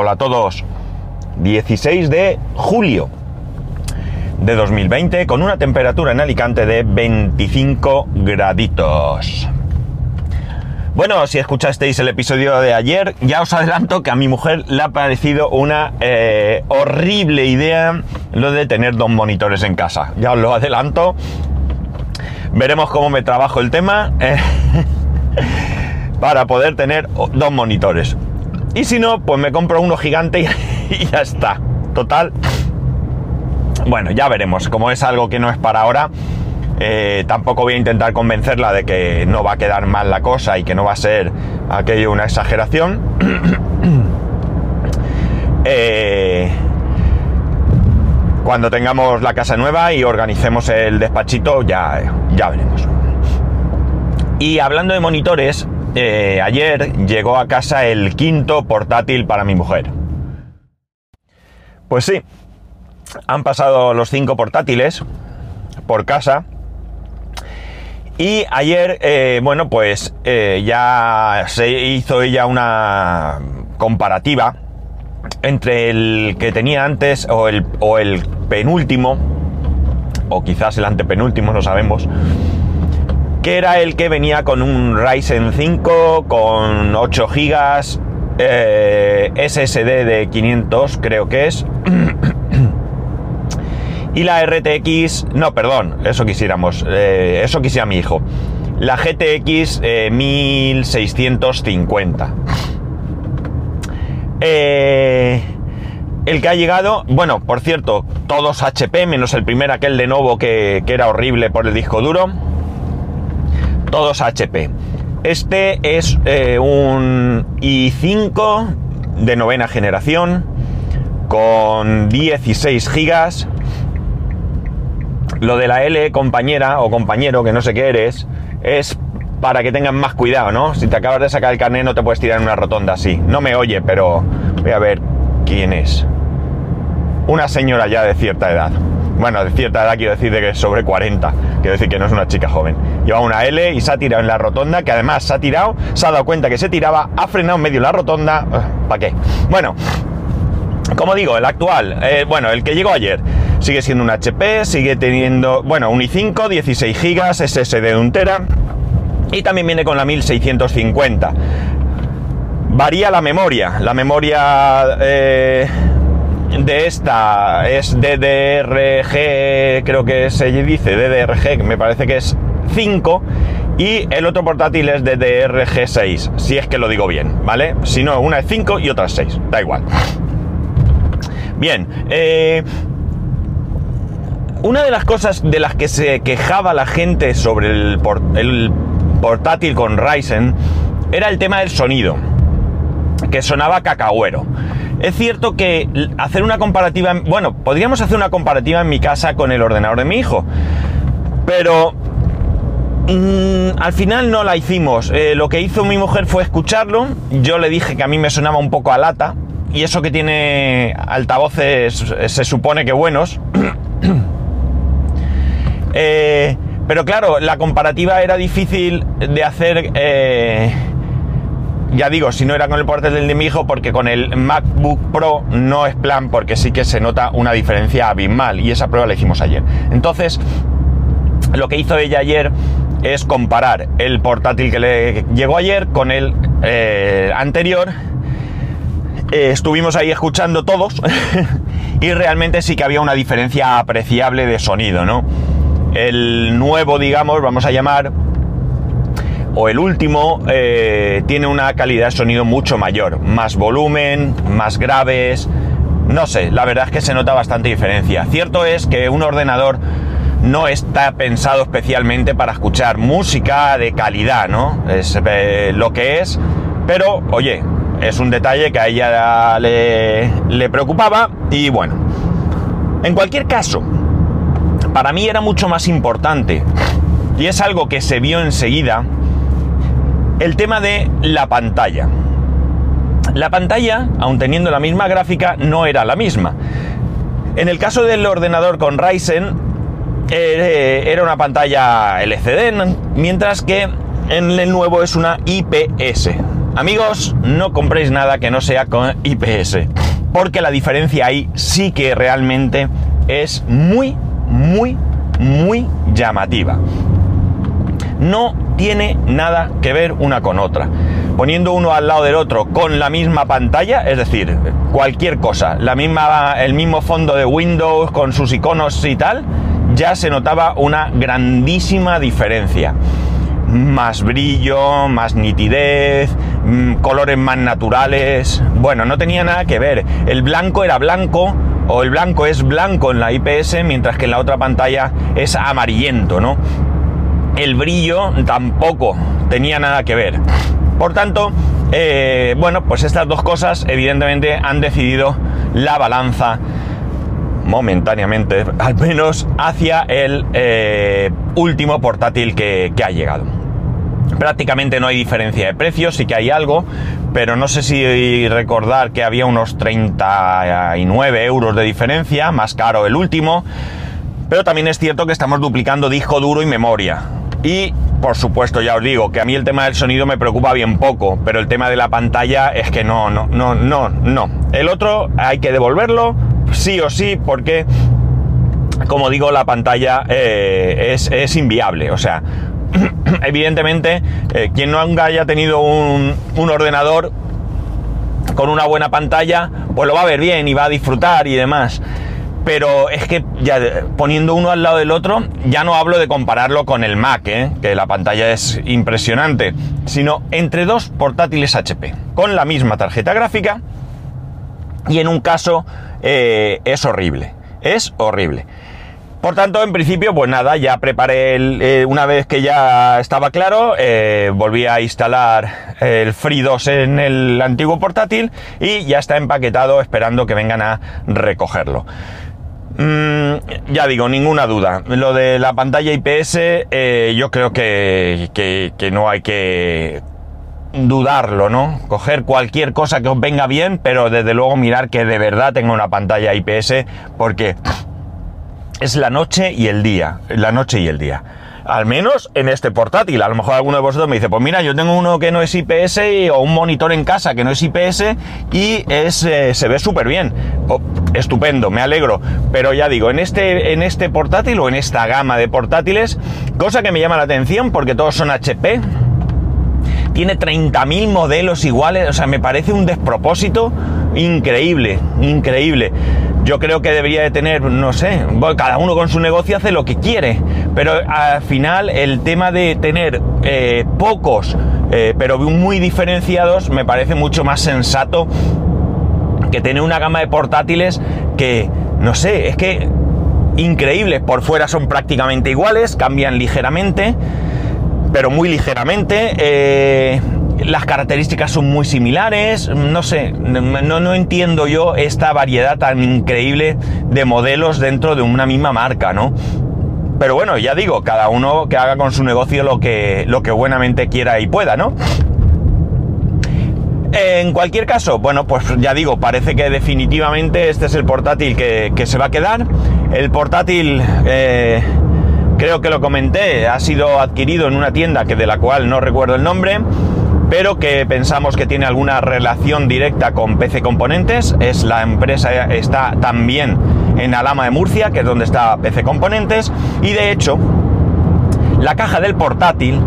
Hola a todos. 16 de julio de 2020 con una temperatura en Alicante de 25 graditos. Bueno, si escuchasteis el episodio de ayer, ya os adelanto que a mi mujer le ha parecido una eh, horrible idea lo de tener dos monitores en casa. Ya os lo adelanto. Veremos cómo me trabajo el tema eh, para poder tener dos monitores. Y si no, pues me compro uno gigante y, ya está. Total. Bueno, ya veremos. Como es algo que no es para ahora, eh, tampoco voy a intentar convencerla de que no va a quedar mal la cosa y que no va a ser aquello una exageración. Eh, cuando tengamos la casa nueva y organicemos el despachito, ya, ya veremos. Y hablando de monitores, eh, ayer llegó a casa el quinto portátil para mi mujer. Pues sí, han pasado los cinco portátiles por casa. Y ayer, eh, bueno, pues eh, ya se hizo ella una comparativa entre el que tenía antes o el, o el penúltimo, o quizás el antepenúltimo, no sabemos, que era el que venía con un Ryzen 5, con 8 GB, SSD de 500 creo que es, y la RTX, no, perdón, eso quisiéramos, eh, eso quisiera mi hijo, la GTX 1650. Eh, el que ha llegado, bueno, por cierto, todos HP, menos el primer aquel de nuevo que, era horrible por el disco duro. Todos HP. Este es eh, un i5 de novena generación con 16 gigas. Lo de la L compañera o compañero, que no sé qué eres, es para que tengan más cuidado, ¿no? Si te acabas de sacar el carnet no te puedes tirar en una rotonda así. No me oye, pero voy a ver quién es. Una señora ya de cierta edad. Bueno, de cierta edad quiero decir de que sobre 40. Quiero decir que no es una chica joven. Lleva una L y se ha tirado en la rotonda, que además se ha tirado, se ha dado cuenta que se tiraba, ha frenado en medio la rotonda. ¿Para qué? Bueno, como digo, el actual, eh, bueno, el que llegó ayer, sigue siendo un HP, sigue teniendo, bueno, un i5, 16 GB, SSD de un tera y también viene con la 1650. Varía la memoria. La memoria eh, de esta es DDRG, creo que se dice DDRG, me parece que es 5. Y el otro portátil es DDRG 6, si es que lo digo bien, ¿vale? Si no, una es 5 y otra es 6, da igual. Bien, eh, una de las cosas de las que se quejaba la gente sobre el, el portátil con Ryzen era el tema del sonido, que sonaba cacahuero. Es cierto que hacer una comparativa, bueno, podríamos hacer una comparativa en mi casa con el ordenador de mi hijo, pero mm, al final no la hicimos. Eh, lo que hizo mi mujer fue escucharlo, yo le dije que a mí me sonaba un poco a lata, y eso que tiene altavoces se supone que buenos. eh, pero claro, la comparativa era difícil de hacer, eh, ya digo, si no era con el portátil de mi porque con el MacBook Pro no es plan, porque sí que se nota una diferencia abismal, y esa prueba la hicimos ayer. Entonces, lo que hizo ella ayer es comparar el portátil que le llegó ayer con el eh, anterior. Eh, estuvimos ahí escuchando todos y realmente sí que había una diferencia apreciable de sonido, ¿no? El nuevo, digamos, vamos a llamar, o el último, eh, tiene una calidad de sonido mucho mayor. Más volumen, más graves. No sé, la verdad es que se nota bastante diferencia. Cierto es que un ordenador no está pensado especialmente para escuchar música de calidad, ¿no? Es eh, lo que es. Pero, oye, es un detalle que a ella le, le preocupaba y bueno. En cualquier caso, para mí era mucho más importante, y es algo que se vio enseguida, el tema de la pantalla. La pantalla, aun teniendo la misma gráfica, no era la misma. En el caso del ordenador con Ryzen, eh, era una pantalla LCD, mientras que en el nuevo es una IPS. Amigos, no compréis nada que no sea con IPS, porque la diferencia ahí sí que realmente es muy, muy, muy llamativa. No tiene nada que ver una con otra. Poniendo uno al lado del otro con la misma pantalla, es decir, cualquier cosa, la misma, el mismo fondo de Windows con sus iconos y tal, ya se notaba una grandísima diferencia. Más brillo, más nitidez, mm, colores más naturales. Bueno, no tenía nada que ver. El blanco era blanco, o el blanco es blanco en la IPS, mientras que en la otra pantalla es amarillento, ¿no? El brillo tampoco tenía nada que ver. Por tanto, eh, bueno, pues estas dos cosas evidentemente han decidido la balanza momentáneamente, al menos hacia el eh, último portátil que, ha llegado. Prácticamente no hay diferencia de precios, sí que hay algo, pero no sé si recordar que había unos 39 euros de diferencia, más caro el último, pero también es cierto que estamos duplicando disco duro y memoria. Y por supuesto, ya os digo que a mí el tema del sonido me preocupa bien poco, pero el tema de la pantalla es que no, no, no, no, no. El otro hay que devolverlo, sí o sí, porque, como digo, la pantalla eh, es, inviable. O sea, evidentemente, eh, quien no haya tenido un, un ordenador con una buena pantalla, pues lo va a ver bien y va a disfrutar y demás pero es que ya poniendo uno al lado del otro, ya no hablo de compararlo con el Mac, ¿eh? que la pantalla es impresionante, sino entre dos portátiles HP, con la misma tarjeta gráfica, y en un caso eh, es horrible, es horrible. Por tanto, en principio, pues nada, ya preparé, eh, una vez que ya estaba claro, volví a instalar el Free 2 en el antiguo portátil y ya está empaquetado esperando que vengan a recogerlo. Mm, ya digo, ninguna duda. Lo de la pantalla IPS, eh, yo creo que, que, no hay que dudarlo, ¿no? Coger cualquier cosa que os venga bien, pero desde luego mirar que de verdad tenga una pantalla IPS, porque es la noche y el día. La noche y el día al menos en este portátil. A lo mejor alguno de vosotros me dice, pues mira, yo tengo uno que no es IPS o un monitor en casa que no es IPS y es, eh, se ve súper bien. Oh, estupendo, me alegro. Pero ya digo, en este, en este portátil o en esta gama de portátiles, cosa que me llama la atención porque todos son HP, tiene 30.000 modelos iguales, o sea, me parece un despropósito increíble, increíble. Yo creo que debería de tener, no sé, cada uno con su negocio hace lo que quiere, pero al final el tema de tener eh, pocos, eh, pero muy diferenciados, me parece mucho más sensato que tener una gama de portátiles que, no sé, es que increíbles, por fuera son prácticamente iguales, cambian ligeramente, pero muy ligeramente. Eh, las características son muy similares, no sé, no, no, entiendo yo esta variedad tan increíble de modelos dentro de una misma marca, ¿no? Pero bueno, ya digo, cada uno que haga con su negocio lo que, lo que buenamente quiera y pueda, ¿no? En cualquier caso, bueno, pues ya digo, parece que definitivamente este es el portátil que, se va a quedar. El portátil, eh, creo que lo comenté, ha sido adquirido en una tienda que de la cual no recuerdo el nombre pero que pensamos que tiene alguna relación directa con PC Componentes. Es la empresa, está también en Alama de Murcia, que es donde está PC Componentes, y de hecho, la caja del portátil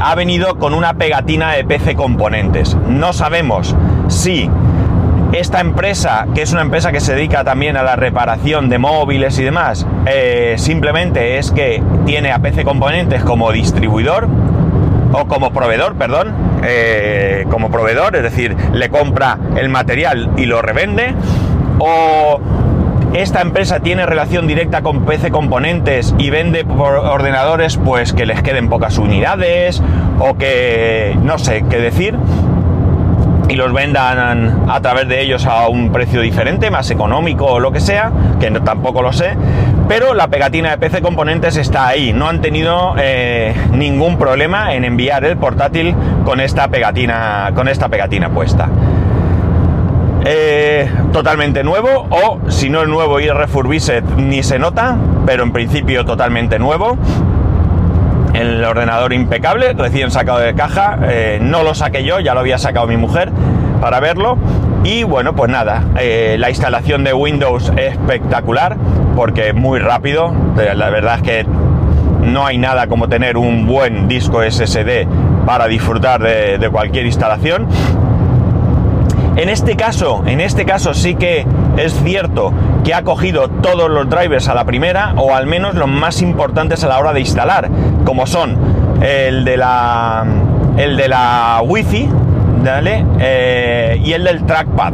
ha venido con una pegatina de PC Componentes. No sabemos si esta empresa, que es una empresa que se dedica también a la reparación de móviles y demás, eh, simplemente es que tiene a PC Componentes como distribuidor o como proveedor, perdón, eh, como proveedor, es decir, le compra el material y lo revende, o esta empresa tiene relación directa con PC Componentes y vende por ordenadores pues que les queden pocas unidades o que no sé qué decir y los vendan a través de ellos a un precio diferente, más económico o lo que sea, que tampoco lo sé, pero la pegatina de PC Componentes está ahí, no han tenido eh, ningún problema en enviar el portátil con esta pegatina, con esta pegatina puesta. Eh, totalmente nuevo o si no es nuevo y refurbished ni se nota, pero en principio totalmente nuevo. El ordenador impecable, recién sacado de caja. eh, no lo saqué yo, ya lo había sacado mi mujer para verlo. Y bueno, pues nada, la instalación de Windows es espectacular porque muy rápido. La verdad es que no hay nada como tener un buen disco SSD para disfrutar de, cualquier instalación. En este caso, en este caso sí que es cierto que ha cogido todos los drivers a la primera, o al menos los más importantes a la hora de instalar, como son el de la, el de la Wi-Fi. Eh, y el del trackpad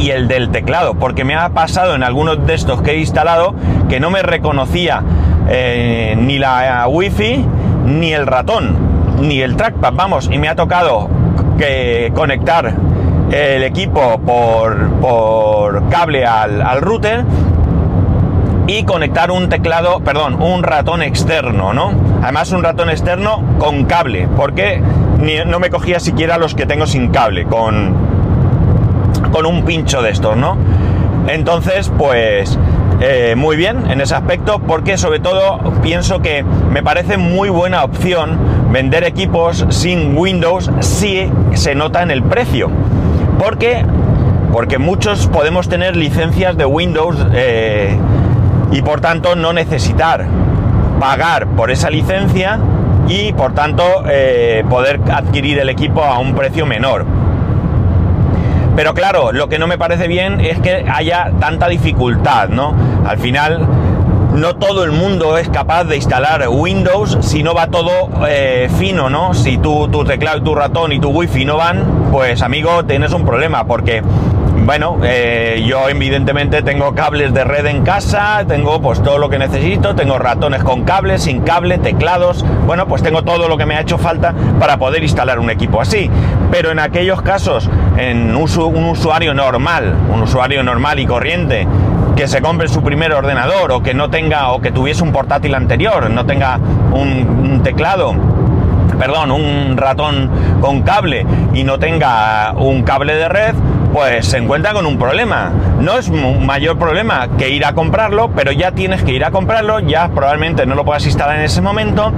y el del teclado, porque me ha pasado en algunos de estos que he instalado que no me reconocía eh, ni la Wi-Fi ni el ratón, ni el trackpad, vamos, y me ha tocado que conectar el equipo por, por cable al, al router y conectar un teclado, perdón, un ratón externo, ¿no? Además un ratón externo con cable, porque no me cogía siquiera los que tengo sin cable, con, con un pincho de estos, ¿no? Entonces, pues eh, muy bien en ese aspecto, porque sobre todo pienso que me parece muy buena opción vender equipos sin Windows si se nota en el precio. Porque, porque muchos podemos tener licencias de Windows eh, y por tanto no necesitar pagar por esa licencia y por tanto eh, poder adquirir el equipo a un precio menor. Pero claro, lo que no me parece bien es que haya tanta dificultad, ¿no? Al final, no todo el mundo es capaz de instalar Windows si no va todo eh, fino, ¿no? Si tu, tu teclado tu ratón y tu wifi no van, pues amigo, tienes un problema porque... Bueno, eh, yo evidentemente tengo cables de red en casa, tengo pues todo lo que necesito, tengo ratones con cable, sin cable, teclados, bueno, pues tengo todo lo que me ha hecho falta para poder instalar un equipo así. Pero en aquellos casos, en usu- un usuario normal, un usuario normal y corriente, que se compre su primer ordenador o que no tenga, o que tuviese un portátil anterior, no tenga un, un teclado perdón, un ratón con cable y no tenga un cable de red, pues se encuentra con un problema. No es un mayor problema que ir a comprarlo, pero ya tienes que ir a comprarlo, ya probablemente no lo puedas instalar en ese momento.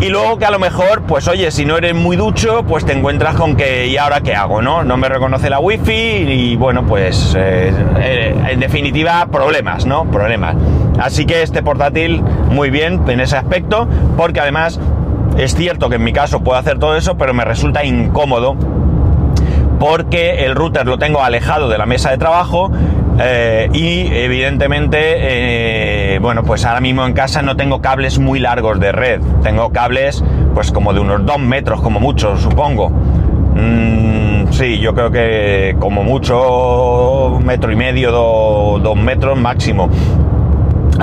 Y luego que a lo mejor, pues oye, si no eres muy ducho, pues te encuentras con que, ¿y ahora qué hago? No, no me reconoce la wifi y bueno, pues eh, eh, en definitiva, problemas, ¿no? Problemas. Así que este portátil, muy bien en ese aspecto, porque además es cierto que en mi caso puedo hacer todo eso, pero me resulta incómodo porque el router lo tengo alejado de la mesa de trabajo eh, y evidentemente, eh, bueno, pues ahora mismo en casa no tengo cables muy largos de red, tengo cables pues como de unos dos metros como mucho, supongo. Mm, sí, yo creo que como mucho metro y medio, do- dos metros máximo.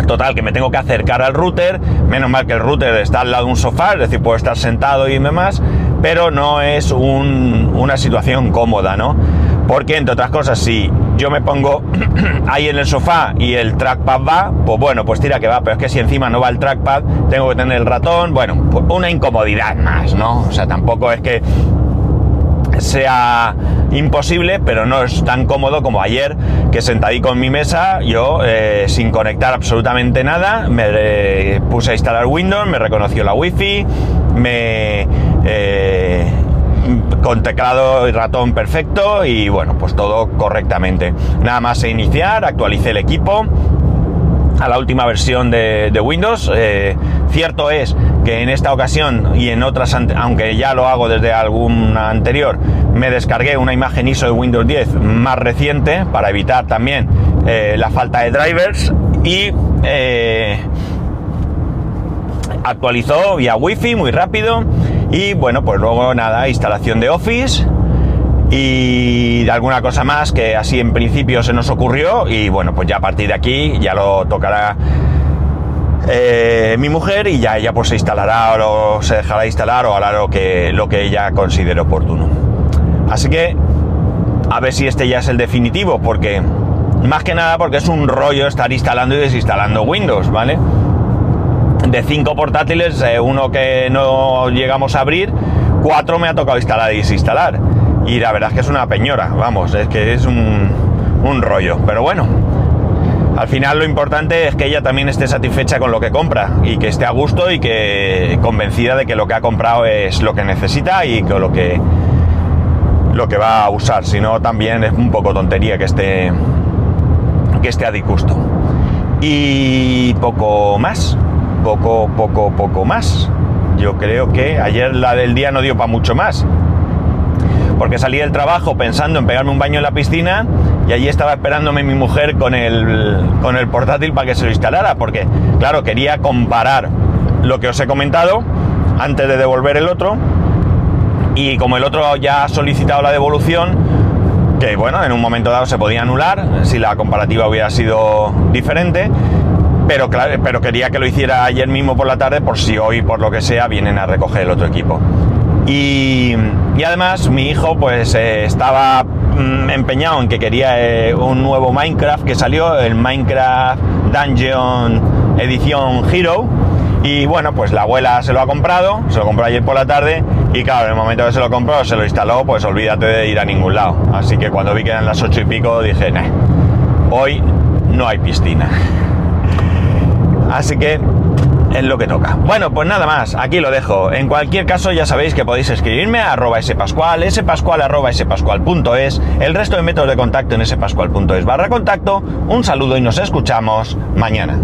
Total, que me tengo que acercar al router, menos mal que el router está al lado de un sofá, es decir, puedo estar sentado y demás, pero no es un- una situación cómoda, ¿no? Porque, entre otras cosas, si yo me pongo ahí en el sofá y el trackpad va, pues bueno, pues tira que va, pero es que si encima no va el trackpad, tengo que tener el ratón, bueno, pues una incomodidad más, ¿no? O sea, tampoco es que sea imposible, pero no es tan cómodo como ayer que sentadí con mi mesa, yo eh, sin conectar absolutamente nada, me eh, puse a instalar Windows, me reconoció la Wi-Fi, me eh, con teclado y ratón perfecto y bueno, pues todo correctamente. Nada más a iniciar, actualicé el equipo a la última versión de, de Windows. Eh, cierto es que en esta ocasión y en otras, aunque ya lo hago desde alguna anterior, me descargué una imagen ISO de Windows 10 más reciente para evitar también eh, la falta de drivers y eh, actualizó vía Wi-Fi muy rápido y bueno, pues luego nada, instalación de Office y de alguna cosa más que así en principio se nos ocurrió y bueno, pues ya a partir de aquí ya lo tocará eh, mi mujer y ya ella pues se instalará o se dejará instalar o hará lo que, lo que ella considere oportuno. Así que a ver si este ya es el definitivo porque más que nada porque es un rollo estar instalando y desinstalando Windows, ¿vale? de cinco portátiles, eh, uno que no llegamos a abrir, cuatro me ha tocado instalar y desinstalar. Y la verdad es que es una peñora, vamos, es que es un, un rollo. Pero bueno, al final lo importante es que ella también esté satisfecha con lo que compra y que esté a gusto y que convencida de que lo que ha comprado es lo que necesita y que lo que lo que va a usar, si no también es un poco tontería que esté que esté a disgusto. Y poco más, poco, poco, poco más. Yo creo que ayer la del día no dio para mucho más. Porque salí del trabajo pensando en pegarme un baño en la piscina y allí estaba esperándome mi mujer con el, con el portátil para que se lo instalara. Porque, claro, quería comparar lo que os he comentado antes de devolver el otro y como el otro ya ha solicitado la devolución, que bueno, en un momento dado se podía anular si la comparativa hubiera sido diferente, pero, claro, pero quería que lo hiciera ayer mismo por la tarde por si hoy, por lo que sea, vienen a recoger el otro equipo. Y, además mi hijo pues eh, estaba mm, empeñado en que quería eh, un nuevo Minecraft que salió, el Minecraft Dungeon Edición Hero. Y bueno, pues la abuela se lo ha comprado, se lo compró ayer por la tarde y claro, en el momento que se lo compró, se lo instaló, pues olvídate de ir a ningún lado. Así que cuando vi que eran las ocho y pico dije, nah, hoy no hay piscina. Así que es lo que toca. Bueno, pues nada más, aquí lo dejo. En cualquier caso, ya sabéis que podéis escribirme a arroba spascual, spascual arroba spascual.es, el resto de métodos de contacto en spascual.es barra contacto. Un saludo y nos escuchamos mañana.